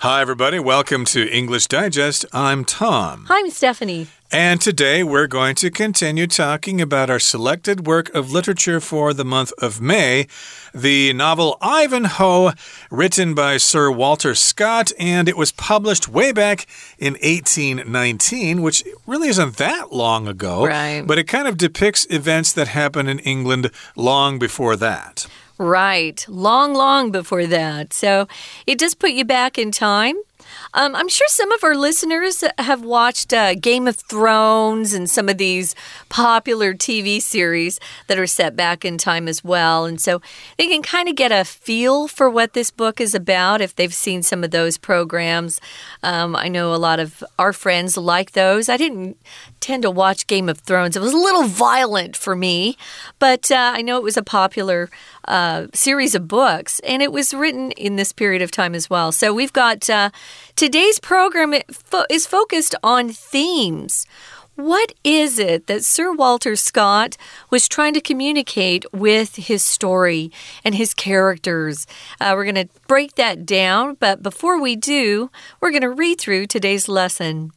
Hi, everybody. Welcome to English Digest. I'm Tom. Hi, I'm Stephanie. And today we're going to continue talking about our selected work of literature for the month of May, the novel Ivanhoe, written by Sir Walter Scott, and it was published way back in 1819, which really isn't that long ago. Right. But it kind of depicts events that happened in England long before that. Right. Long, long before that. So it does put you back in time. Um, I'm sure some of our listeners have watched uh, Game of Thrones and some of these popular TV series that are set back in time as well. And so they can kind of get a feel for what this book is about if they've seen some of those programs. Um, I know a lot of our friends like those. I didn't tend to watch Game of Thrones, it was a little violent for me, but uh, I know it was a popular uh, series of books, and it was written in this period of time as well. So we've got uh, today's program is focused on themes. What is it that Sir Walter Scott was trying to communicate with his story and his characters? Uh, we're going to break that down, but before we do, we're going to read through today's lesson.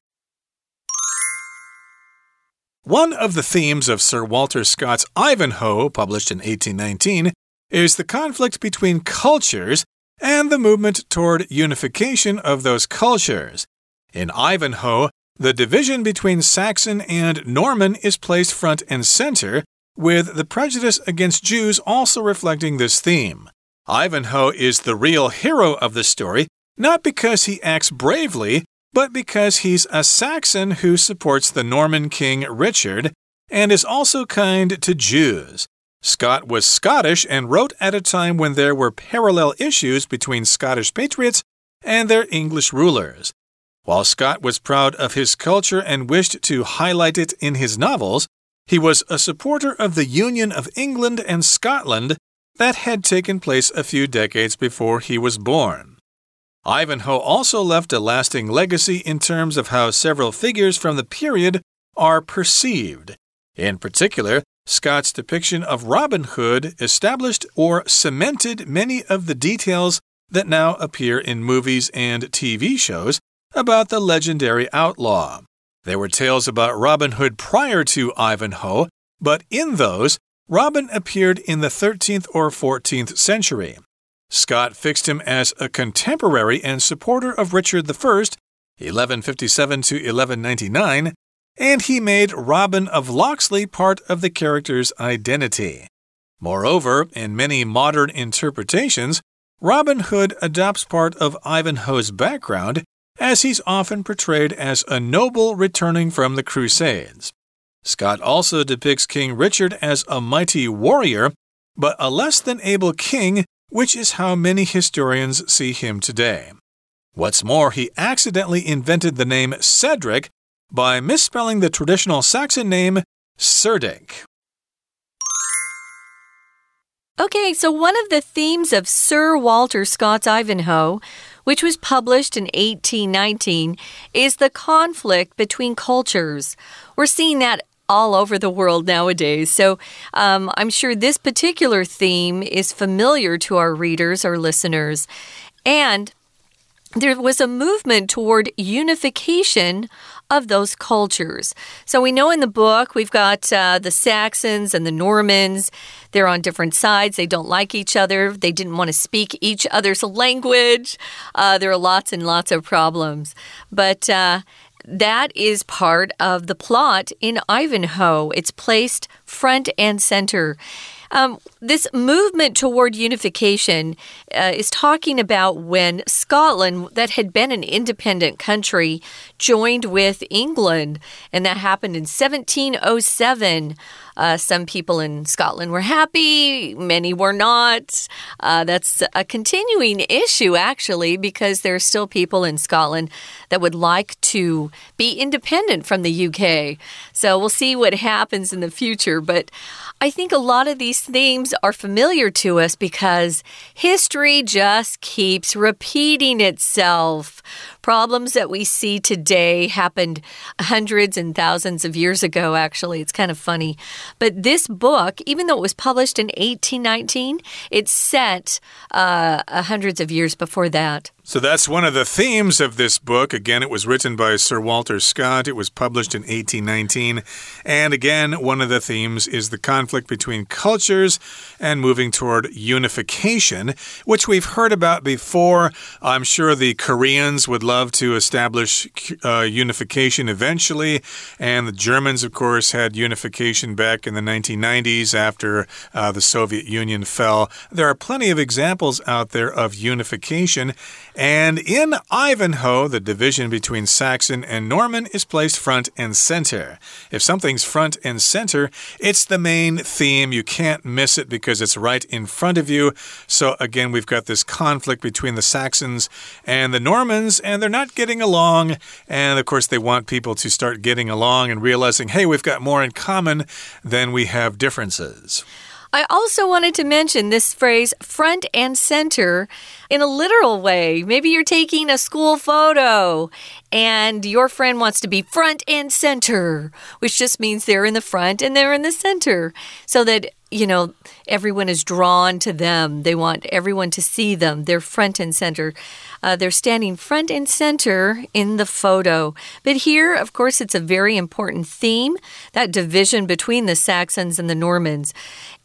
One of the themes of Sir Walter Scott's Ivanhoe, published in 1819, is the conflict between cultures and the movement toward unification of those cultures. In Ivanhoe, the division between Saxon and Norman is placed front and center, with the prejudice against Jews also reflecting this theme. Ivanhoe is the real hero of the story, not because he acts bravely, but because he's a Saxon who supports the Norman king Richard and is also kind to Jews. Scott was Scottish and wrote at a time when there were parallel issues between Scottish patriots and their English rulers. While Scott was proud of his culture and wished to highlight it in his novels, he was a supporter of the Union of England and Scotland that had taken place a few decades before he was born. Ivanhoe also left a lasting legacy in terms of how several figures from the period are perceived. In particular, Scott's depiction of Robin Hood established or cemented many of the details that now appear in movies and TV shows about the legendary outlaw. There were tales about Robin Hood prior to Ivanhoe, but in those, Robin appeared in the 13th or 14th century. Scott fixed him as a contemporary and supporter of Richard I, 1157 to 1199, and he made Robin of Locksley part of the character's identity. Moreover, in many modern interpretations, Robin Hood adopts part of Ivanhoe's background, as he's often portrayed as a noble returning from the Crusades. Scott also depicts King Richard as a mighty warrior, but a less than able king, which is how many historians see him today. What's more, he accidentally invented the name Cedric by misspelling the traditional Saxon name Cerdic. Okay, so one of the themes of Sir Walter Scott's Ivanhoe, which was published in 1819, is the conflict between cultures. We're seeing that all over the world nowadays. So um, I'm sure this particular theme is familiar to our readers or listeners. And there was a movement toward unification of those cultures. So we know in the book we've got uh, the Saxons and the Normans. They're on different sides. They don't like each other. They didn't want to speak each other's language. Uh, there are lots and lots of problems. But uh, that is part of the plot in Ivanhoe. It's placed front and center. Um, this movement toward unification uh, is talking about when Scotland, that had been an independent country, joined with England, and that happened in 1707. Uh, some people in Scotland were happy, many were not. Uh, that's a continuing issue, actually, because there are still people in Scotland that would like to be independent from the UK. So we'll see what happens in the future. But I think a lot of these themes are familiar to us because history just keeps repeating itself. Problems that we see today happened hundreds and thousands of years ago, actually. It's kind of funny. But this book, even though it was published in 1819, it's set uh, hundreds of years before that. So that's one of the themes of this book. Again, it was written by Sir Walter Scott. It was published in 1819. And again, one of the themes is the conflict between cultures and moving toward unification, which we've heard about before. I'm sure the Koreans would love to establish uh, unification eventually. And the Germans, of course, had unification back in the 1990s after uh, the Soviet Union fell. There are plenty of examples out there of unification. And in Ivanhoe, the division between Saxon and Norman is placed front and center. If something's front and center, it's the main theme. You can't miss it because it's right in front of you. So, again, we've got this conflict between the Saxons and the Normans, and they're not getting along. And of course, they want people to start getting along and realizing, hey, we've got more in common than we have differences. I also wanted to mention this phrase front and center in a literal way. Maybe you're taking a school photo and your friend wants to be front and center, which just means they're in the front and they're in the center so that you know, everyone is drawn to them. They want everyone to see them. They're front and center. Uh, they're standing front and center in the photo. But here, of course, it's a very important theme that division between the Saxons and the Normans.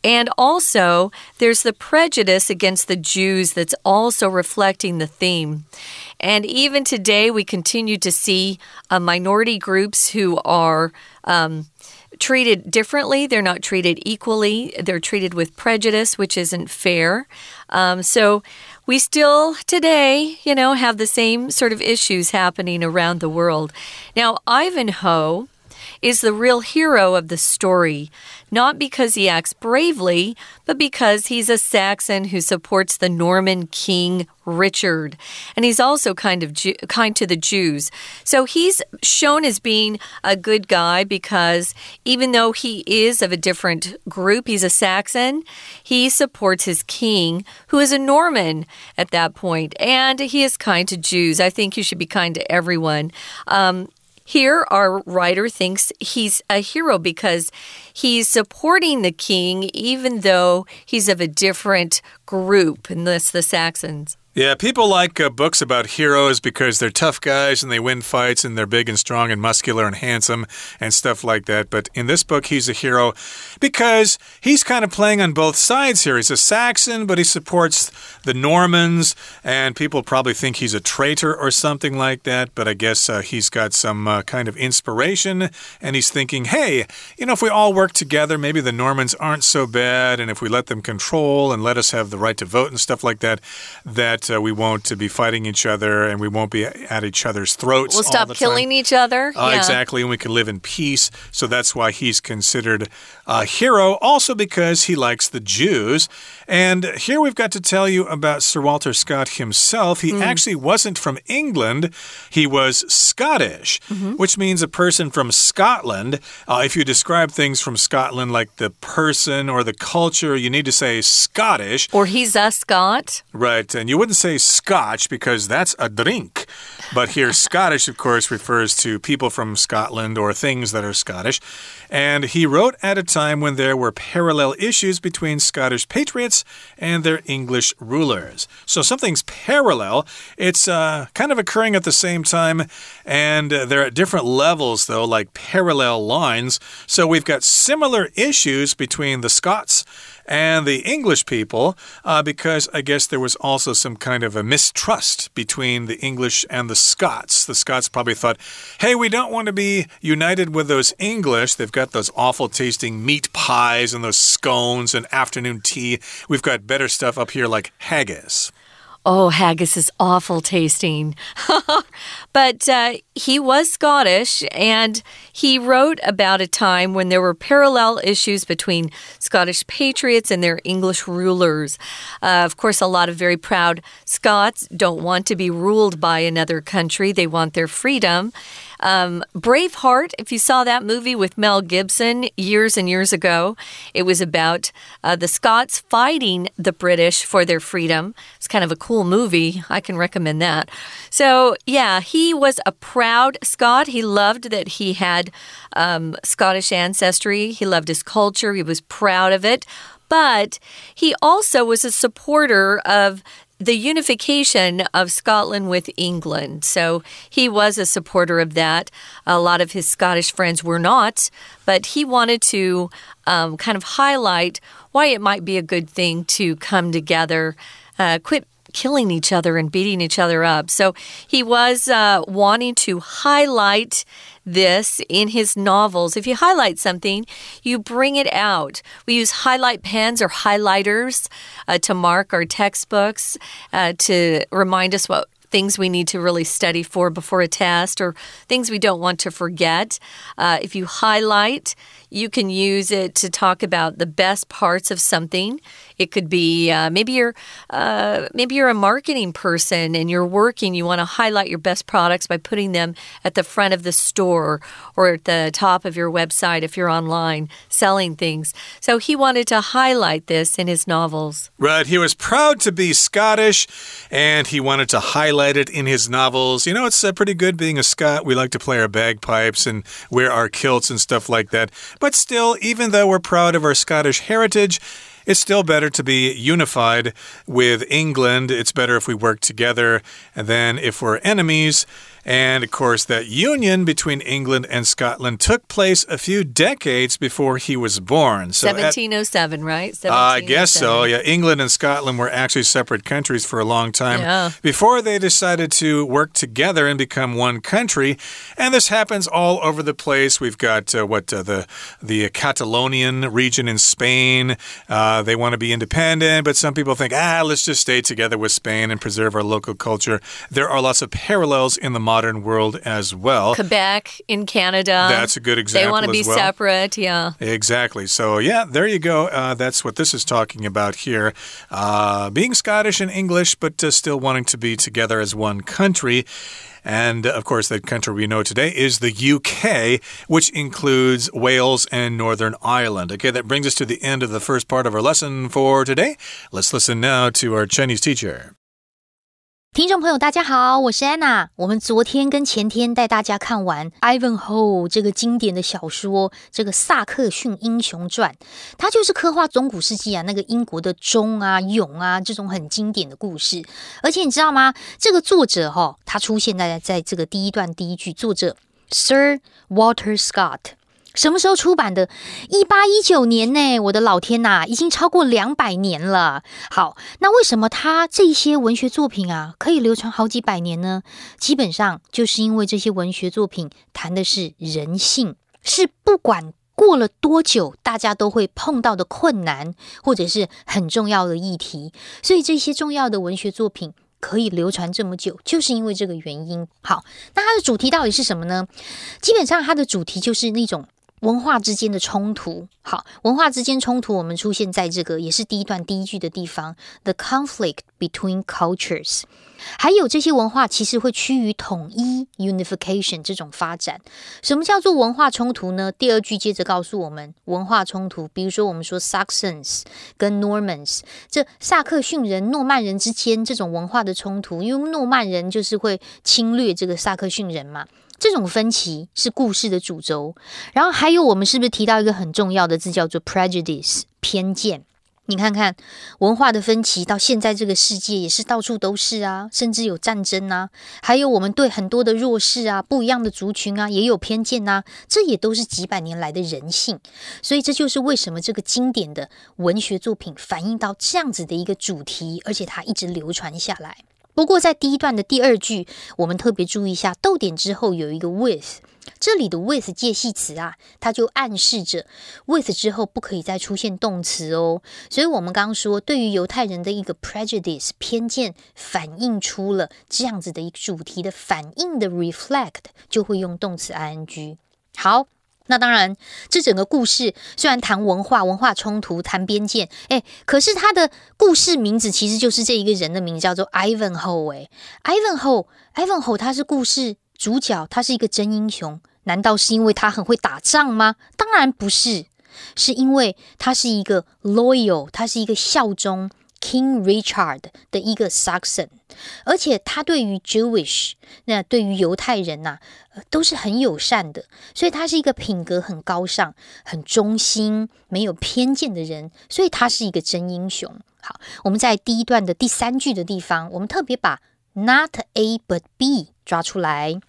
And also, there's the prejudice against the Jews that's also reflecting the theme. And even today, we continue to see uh, minority groups who are. Um, treated differently. They're not treated equally. They're treated with prejudice, which isn't fair. Um, so we still today, you know, have the same sort of issues happening around the world. Now, Ivanhoe is the real hero of the story, not because he acts bravely, but because he's a Saxon who supports the Norman king Richard. And he's also kind of Jew, kind to the Jews. So he's shown as being a good guy because even though he is of a different group, he's a Saxon, he supports his king, who is a Norman at that point, and he is kind to Jews. I think you should be kind to everyone. Um, here, our writer thinks he's a hero because he's supporting the king, even though he's of a different group, and that's the Saxons. Yeah, people like uh, books about heroes because they're tough guys and they win fights and they're big and strong and muscular and handsome and stuff like that. But in this book, he's a hero because he's kind of playing on both sides here. He's a Saxon, but he supports the Normans, and people probably think he's a traitor or something like that. But I guess uh, he's got some uh, kind of inspiration and he's thinking, hey, you know, if we all work together, maybe the Normans aren't so bad. And if we let them control and let us have the right to vote and stuff like that, that uh, we won't be fighting each other and we won't be at each other's throats. We'll stop killing each other. Uh, yeah. Exactly. And we can live in peace. So that's why he's considered a hero. Also because he likes the Jews. And here we've got to tell you about Sir Walter Scott himself. He mm. actually wasn't from England, he was Scottish, mm -hmm. which means a person from Scotland. Uh, if you describe things from Scotland, like the person or the culture, you need to say Scottish. Or he's a Scot. Right. And you wouldn't say Scotch because that's a drink. But here, Scottish, of course, refers to people from Scotland or things that are Scottish. And he wrote at a time when there were parallel issues between Scottish patriots and their English rulers. So something's parallel. It's uh, kind of occurring at the same time, and uh, they're at different levels, though, like parallel lines. So we've got similar issues between the Scots and the English people uh, because I guess there was also some kind of a mistrust between the English and the Scots. The Scots probably thought, hey, we don't want to be united with those English. They've got those awful tasting meat pies and those scones and afternoon tea. We've got better stuff up here like haggis. Oh, haggis is awful tasting. but uh, he was Scottish and he wrote about a time when there were parallel issues between Scottish patriots and their English rulers. Uh, of course, a lot of very proud Scots don't want to be ruled by another country, they want their freedom. Um, Braveheart, if you saw that movie with Mel Gibson years and years ago, it was about uh, the Scots fighting the British for their freedom. It's kind of a cool movie. I can recommend that. So, yeah, he was a proud Scot. He loved that he had um, Scottish ancestry, he loved his culture, he was proud of it. But he also was a supporter of the unification of Scotland with England. So he was a supporter of that. A lot of his Scottish friends were not, but he wanted to um, kind of highlight why it might be a good thing to come together, uh, quit killing each other and beating each other up. So he was uh, wanting to highlight this in his novels. If you highlight something, you bring it out. We use highlight pens or highlighters uh, to mark our textbooks, uh, to remind us what things we need to really study for before a test or things we don't want to forget. Uh, if you highlight, you can use it to talk about the best parts of something. It could be uh, maybe you're uh, maybe you're a marketing person and you're working. You want to highlight your best products by putting them at the front of the store or at the top of your website if you're online selling things. So he wanted to highlight this in his novels. Right. He was proud to be Scottish and he wanted to highlight it in his novels. You know, it's uh, pretty good being a Scot. We like to play our bagpipes and wear our kilts and stuff like that. But still, even though we're proud of our Scottish heritage, it's still better to be unified with England. It's better if we work together. than if we're enemies, and of course, that union between England and Scotland took place a few decades before he was born. So 1707, at, right? 1707. Uh, I guess so. Yeah, England and Scotland were actually separate countries for a long time yeah. before they decided to work together and become one country. And this happens all over the place. We've got uh, what uh, the the Catalonian region in Spain. Uh, they want to be independent, but some people think, ah, let's just stay together with Spain and preserve our local culture. There are lots of parallels in the modern modern world as well. Quebec in Canada. That's a good example. They want to be well. separate, yeah. Exactly. So, yeah, there you go. Uh, that's what this is talking about here. Uh, being Scottish and English, but uh, still wanting to be together as one country. And of course, the country we know today is the UK, which includes Wales and Northern Ireland. Okay, that brings us to the end of the first part of our lesson for today. Let's listen now to our Chinese teacher. 听众朋友，大家好，我是安娜。我们昨天跟前天带大家看完《Ivanhoe》这个经典的小说，这个《萨克逊英雄传》，它就是刻画中古世纪啊那个英国的忠啊、勇啊这种很经典的故事。而且你知道吗？这个作者哈，他出现在在这个第一段第一句，作者 Sir Walter Scott。什么时候出版的？一八一九年呢？我的老天呐，已经超过两百年了。好，那为什么他这些文学作品啊可以流传好几百年呢？基本上就是因为这些文学作品谈的是人性，是不管过了多久，大家都会碰到的困难，或者是很重要的议题。所以这些重要的文学作品可以流传这么久，就是因为这个原因。好，那它的主题到底是什么呢？基本上它的主题就是那种。文化之间的冲突，好，文化之间冲突，我们出现在这个也是第一段第一句的地方，the conflict between cultures，还有这些文化其实会趋于统一 unification 这种发展。什么叫做文化冲突呢？第二句接着告诉我们，文化冲突，比如说我们说 Saxons 跟 Normans，这萨克逊人、诺曼人之间这种文化的冲突，因为诺曼人就是会侵略这个萨克逊人嘛。这种分歧是故事的主轴，然后还有我们是不是提到一个很重要的字叫做 prejudice 偏见？你看看文化的分歧到现在这个世界也是到处都是啊，甚至有战争啊，还有我们对很多的弱势啊、不一样的族群啊也有偏见呐，这也都是几百年来的人性。所以这就是为什么这个经典的文学作品反映到这样子的一个主题，而且它一直流传下来。不过，在第一段的第二句，我们特别注意一下，逗点之后有一个 with，这里的 with 介系词啊，它就暗示着 with 之后不可以再出现动词哦。所以，我们刚刚说，对于犹太人的一个 prejudice 偏见，反映出了这样子的一个主题的反应的 reflect，就会用动词 ing。好。那当然，这整个故事虽然谈文化、文化冲突、谈边界，哎，可是他的故事名字其实就是这一个人的名字，叫做 Ivanhoe。哎，Ivanhoe，Ivanhoe，他是故事主角，他是一个真英雄。难道是因为他很会打仗吗？当然不是，是因为他是一个 loyal，他是一个效忠 King Richard 的一个 Saxon，而且他对于 Jewish，那对于犹太人呐、都是很友善的，所以他是一个品格很高尚、很忠心、没有偏见的人，所以他是一个真英雄。好，我们在第一段的第三句的地方，我们特别把 Not A but B 抓出来。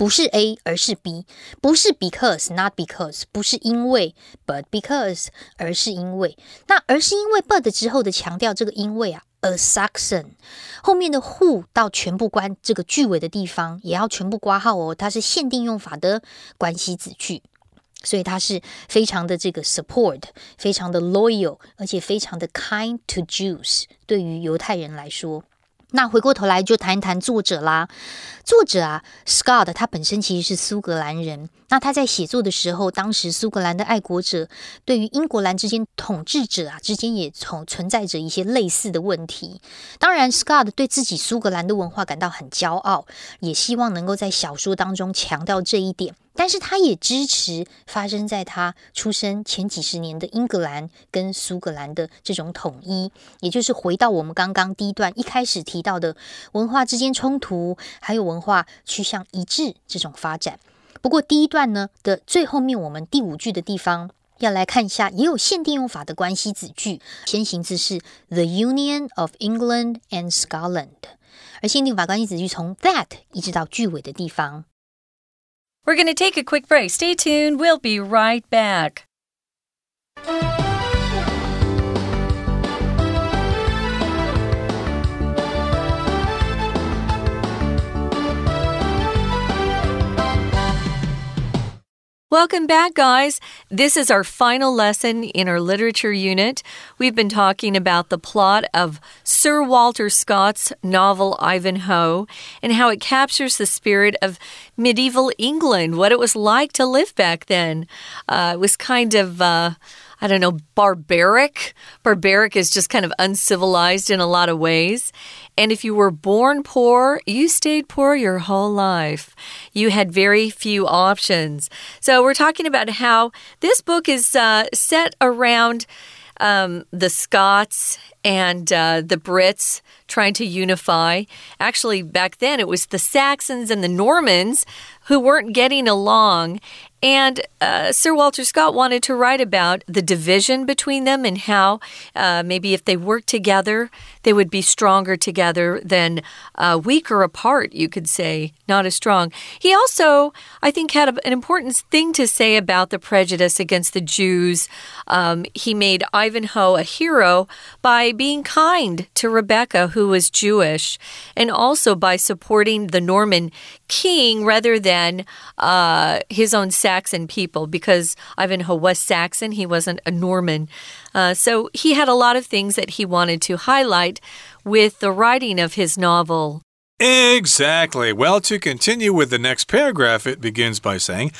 不是 A，而是 B，不是 because，not because，不是因为，but because，而是因为。那而是因为 but 之后的强调这个因为啊，a Saxon，后面的 who 到全部关这个句尾的地方也要全部挂号哦，它是限定用法的关系子句，所以它是非常的这个 support，非常的 loyal，而且非常的 kind to Jews，对于犹太人来说。那回过头来就谈一谈作者啦。作者啊，Scott，他本身其实是苏格兰人。那他在写作的时候，当时苏格兰的爱国者对于英格兰之间统治者啊之间也从存在着一些类似的问题。当然，Scott 对自己苏格兰的文化感到很骄傲，也希望能够在小说当中强调这一点。但是他也支持发生在他出生前几十年的英格兰跟苏格兰的这种统一，也就是回到我们刚刚第一段一开始提到的文化之间冲突，还有文化趋向一致这种发展。不过第一段呢的最后面，我们第五句的地方要来看一下，也有限定用法的关系子句，先行字是 The Union of England and Scotland，而限定法关系子句从 that 一直到句尾的地方。 We're going to take a quick break. Stay tuned. We'll be right back. Welcome back, guys. This is our final lesson in our literature unit. We've been talking about the plot of Sir Walter Scott's novel Ivanhoe and how it captures the spirit of medieval England, what it was like to live back then. Uh, it was kind of. Uh, I don't know, barbaric. Barbaric is just kind of uncivilized in a lot of ways. And if you were born poor, you stayed poor your whole life. You had very few options. So we're talking about how this book is uh, set around um, the Scots and uh, the Brits trying to unify. Actually, back then it was the Saxons and the Normans who weren't getting along. And uh, Sir Walter Scott wanted to write about the division between them and how uh, maybe if they worked together, they would be stronger together than uh, weaker apart, you could say, not as strong. He also, I think, had a, an important thing to say about the prejudice against the Jews. Um, he made Ivanhoe a hero by being kind to Rebecca, who was Jewish, and also by supporting the Norman king rather than uh, his own Saxon people, because Ivanhoe was Saxon, he wasn't a Norman. Uh, so he had a lot of things that he wanted to highlight with the writing of his novel. Exactly. Well, to continue with the next paragraph, it begins by saying,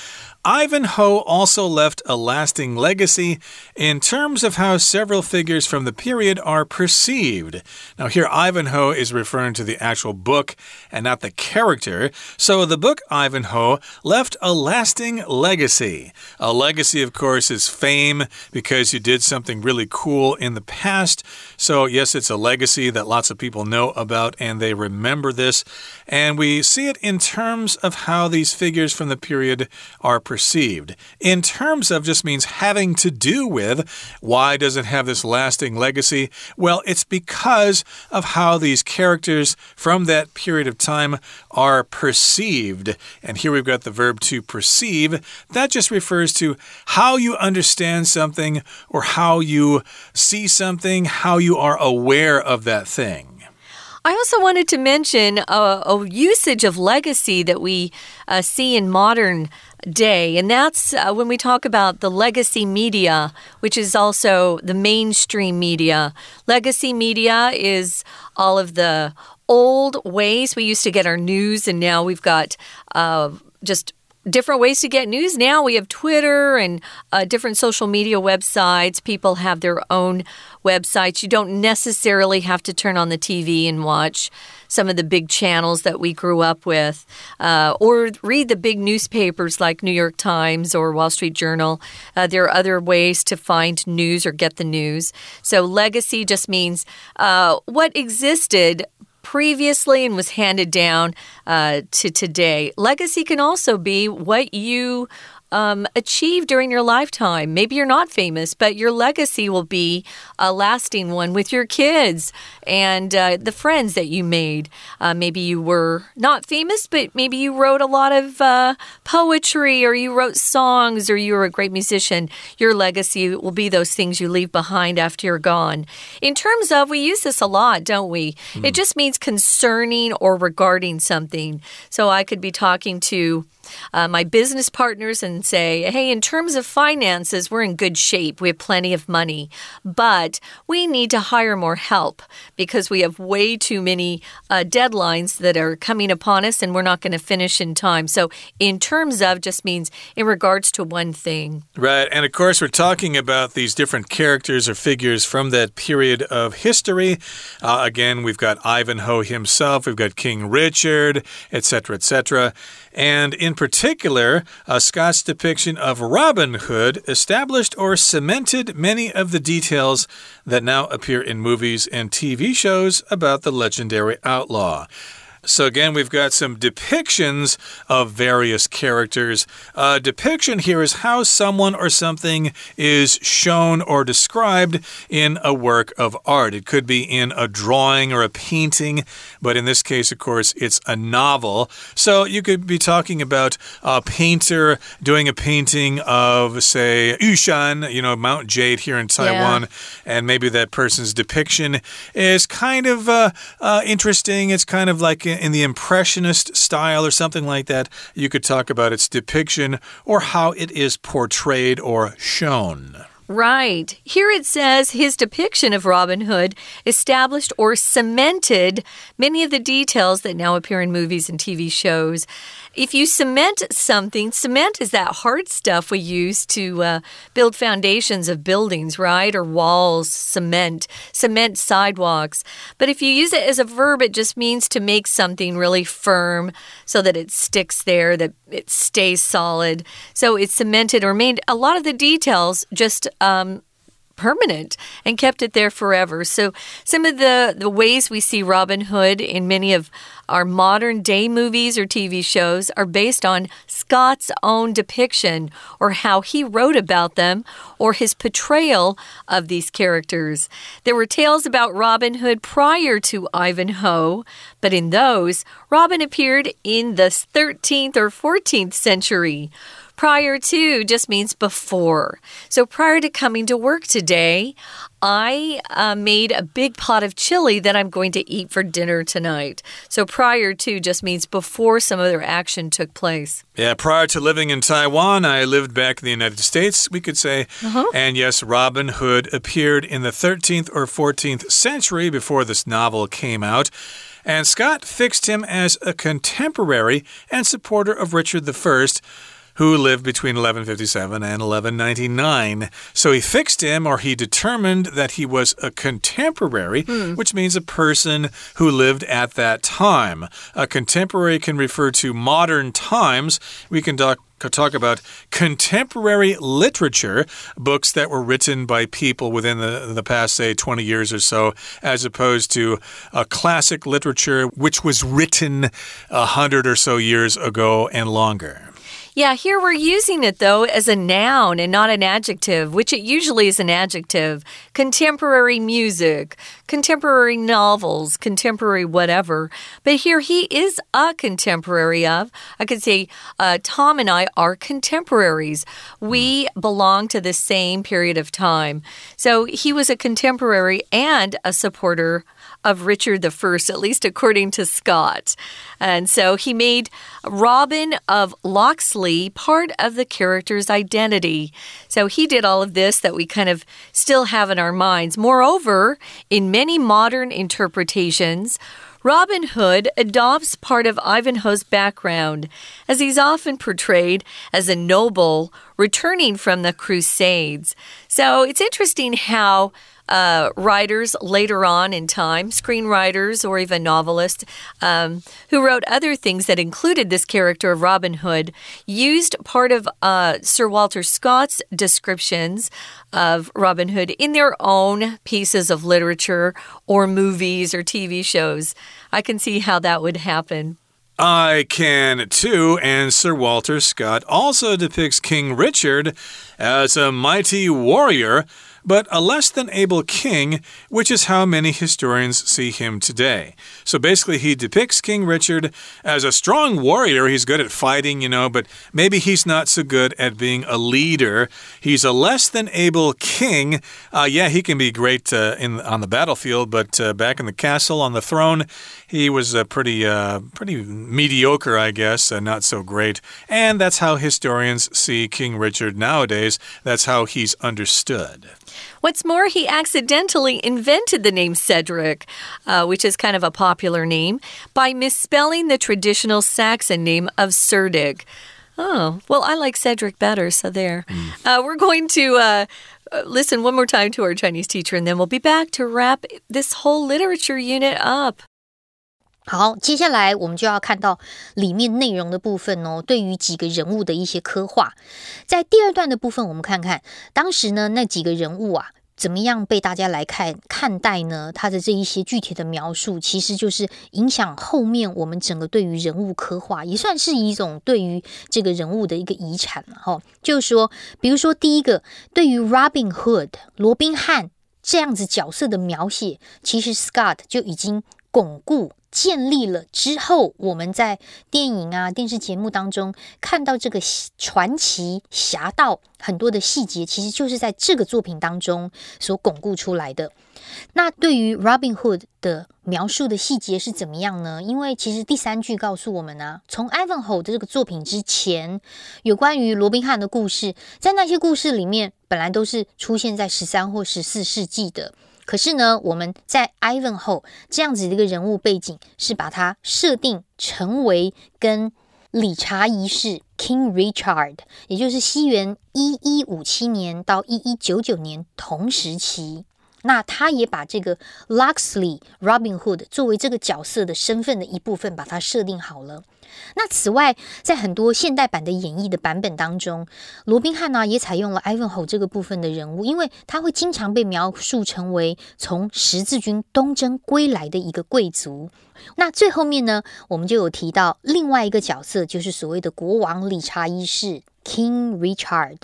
Ivanhoe also left a lasting legacy in terms of how several figures from the period are perceived. Now, here Ivanhoe is referring to the actual book and not the character. So, the book Ivanhoe left a lasting legacy. A legacy, of course, is fame because you did something really cool in the past. So, yes, it's a legacy that lots of people know about and they remember this. And we see it in terms of how these figures from the period are perceived. In terms of just means having to do with. Why does it have this lasting legacy? Well, it's because of how these characters from that period of time are perceived. And here we've got the verb to perceive. That just refers to how you understand something or how you see something, how you are aware of that thing. I also wanted to mention a, a usage of legacy that we uh, see in modern day, and that's uh, when we talk about the legacy media, which is also the mainstream media. Legacy media is all of the old ways we used to get our news, and now we've got uh, just different ways to get news now. We have Twitter and uh, different social media websites. People have their own websites. You don't necessarily have to turn on the TV and watch some of the big channels that we grew up with, uh, or read the big newspapers like New York Times or Wall Street Journal. Uh, there are other ways to find news or get the news. So, legacy just means uh, what existed previously and was handed down uh, to today. Legacy can also be what you um, achieve during your lifetime. Maybe you're not famous, but your legacy will be a lasting one with your kids and uh, the friends that you made. Uh, maybe you were not famous, but maybe you wrote a lot of uh, poetry or you wrote songs or you were a great musician. Your legacy will be those things you leave behind after you're gone. In terms of, we use this a lot, don't we? Mm. It just means concerning or regarding something. So I could be talking to uh, my business partners and say, hey, in terms of finances, we're in good shape. We have plenty of money, but we need to hire more help because we have way too many uh, deadlines that are coming upon us and we're not going to finish in time. So, in terms of just means in regards to one thing. Right. And of course, we're talking about these different characters or figures from that period of history. Uh, again, we've got Ivanhoe himself, we've got King Richard, etc., etc. And in particular, uh, Scott's depiction of Robin Hood established or cemented many of the details that now appear in movies and TV shows about the legendary outlaw. So, again, we've got some depictions of various characters. A depiction here is how someone or something is shown or described in a work of art. It could be in a drawing or a painting, but in this case, of course, it's a novel. So, you could be talking about a painter doing a painting of, say, Yushan, you know, Mount Jade here in Taiwan, yeah. and maybe that person's depiction is kind of uh, uh, interesting. It's kind of like in the Impressionist style or something like that, you could talk about its depiction or how it is portrayed or shown. Right. Here it says his depiction of Robin Hood established or cemented many of the details that now appear in movies and TV shows. If you cement something, cement is that hard stuff we use to uh, build foundations of buildings, right? Or walls, cement, cement sidewalks. But if you use it as a verb, it just means to make something really firm so that it sticks there, that it stays solid. So it's cemented or made a lot of the details just um, permanent and kept it there forever. So some of the the ways we see Robin Hood in many of our modern day movies or TV shows are based on Scott's own depiction or how he wrote about them or his portrayal of these characters. There were tales about Robin Hood prior to Ivanhoe, but in those, Robin appeared in the 13th or 14th century. Prior to just means before. So prior to coming to work today, I uh, made a big pot of chili that I'm going to eat for dinner tonight. So prior to just means before some other action took place. Yeah, prior to living in Taiwan, I lived back in the United States, we could say. Uh -huh. And yes, Robin Hood appeared in the 13th or 14th century before this novel came out. And Scott fixed him as a contemporary and supporter of Richard I who lived between 1157 and 1199. So he fixed him, or he determined that he was a contemporary, hmm. which means a person who lived at that time. A contemporary can refer to modern times. We can talk talk about contemporary literature, books that were written by people within the, the past, say, 20 years or so, as opposed to a classic literature which was written a hundred or so years ago and longer. Yeah, here we're using it though as a noun and not an adjective, which it usually is an adjective. Contemporary music, contemporary novels, contemporary whatever. But here he is a contemporary of. I could say uh, Tom and I are contemporaries. We belong to the same period of time. So he was a contemporary and a supporter of Richard I, at least according to Scott. And so he made Robin of Locksley part of the character's identity. So he did all of this that we kind of still have in our minds. Moreover, in many modern interpretations, Robin Hood adopts part of Ivanhoe's background, as he's often portrayed as a noble returning from the Crusades. So it's interesting how uh, writers later on in time, screenwriters or even novelists, um, who wrote other things that included this character of Robin Hood, used part of uh, Sir Walter Scott's descriptions of Robin Hood in their own pieces of literature or movies or TV shows. I can see how that would happen. I can too, and Sir Walter Scott also depicts King Richard as a mighty warrior but a less than able king, which is how many historians see him today. So basically, he depicts King Richard as a strong warrior. He's good at fighting, you know, but maybe he's not so good at being a leader. He's a less than able king. Uh, yeah, he can be great uh, in on the battlefield, but uh, back in the castle on the throne, he was pretty uh, pretty mediocre, I guess, not so great. And that's how historians see King Richard nowadays. That's how he's understood. What's more, he accidentally invented the name Cedric, uh, which is kind of a popular name, by misspelling the traditional Saxon name of Cerdic. Oh, well, I like Cedric better, so there. Mm. Uh, we're going to uh, uh, listen one more time to our Chinese teacher, and then we'll be back to wrap this whole literature unit up. 好，接下来我们就要看到里面内容的部分哦。对于几个人物的一些刻画，在第二段的部分，我们看看当时呢那几个人物啊，怎么样被大家来看看待呢？他的这一些具体的描述，其实就是影响后面我们整个对于人物刻画，也算是一种对于这个人物的一个遗产了哈。就是说，比如说第一个，对于 Robin Hood 罗宾汉这样子角色的描写，其实 Scott 就已经巩固。建立了之后，我们在电影啊、电视节目当中看到这个传奇侠盗很多的细节，其实就是在这个作品当中所巩固出来的。那对于 Robin Hood 的描述的细节是怎么样呢？因为其实第三句告诉我们呢，从 Ivanhoe 的这个作品之前，有关于罗宾汉的故事，在那些故事里面本来都是出现在十三或十四世纪的。可是呢，我们在 Ivan 后这样子的一个人物背景，是把它设定成为跟理查一世 King Richard，也就是西元一一五七年到一一九九年同时期。那他也把这个 Luxley Robin Hood 作为这个角色的身份的一部分，把它设定好了。那此外，在很多现代版的演绎的版本当中，罗宾汉呢也采用了 Ivanhoe 这个部分的人物，因为他会经常被描述成为从十字军东征归来的一个贵族。那最后面呢，我们就有提到另外一个角色，就是所谓的国王理查一世。King Richard，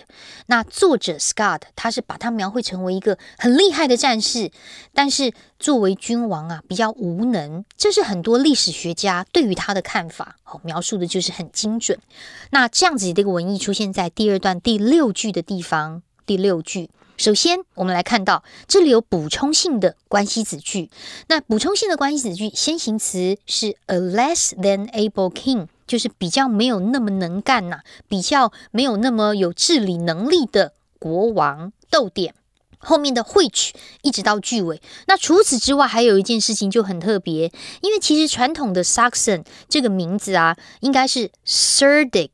那作者 Scott 他是把他描绘成为一个很厉害的战士，但是作为君王啊比较无能，这是很多历史学家对于他的看法。好，描述的就是很精准。那这样子的一个文艺出现在第二段第六句的地方。第六句，首先我们来看到这里有补充性的关系子句。那补充性的关系子句先行词是 a less than able king。就是比较没有那么能干呐，比较没有那么有治理能力的国王。逗点后面的会取一直到句尾。那除此之外，还有一件事情就很特别，因为其实传统的 Saxon 这个名字啊，应该是 Surdic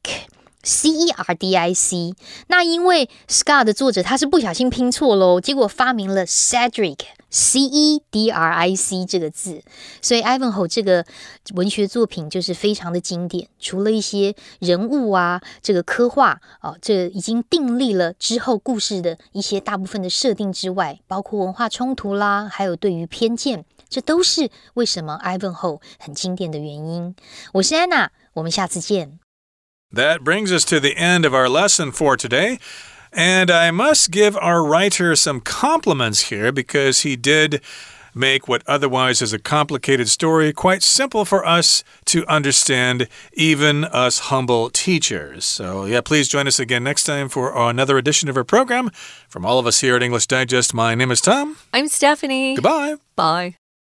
C E R D I C，那因为 Scar 的作者他是不小心拼错喽，结果发明了 Cedric。C E D R I C 这个字，所以 Ivanhoe 这个文学作品就是非常的经典。除了一些人物啊，这个刻画啊，这已经订立了之后故事的一些大部分的设定之外，包括文化冲突啦，还有对于偏见，这都是为什么 Ivanhoe 很经典的原因。我是安娜，我们下次见。That brings us to the end of our lesson for today. And I must give our writer some compliments here because he did make what otherwise is a complicated story quite simple for us to understand, even us humble teachers. So, yeah, please join us again next time for another edition of our program. From all of us here at English Digest, my name is Tom. I'm Stephanie. Goodbye. Bye.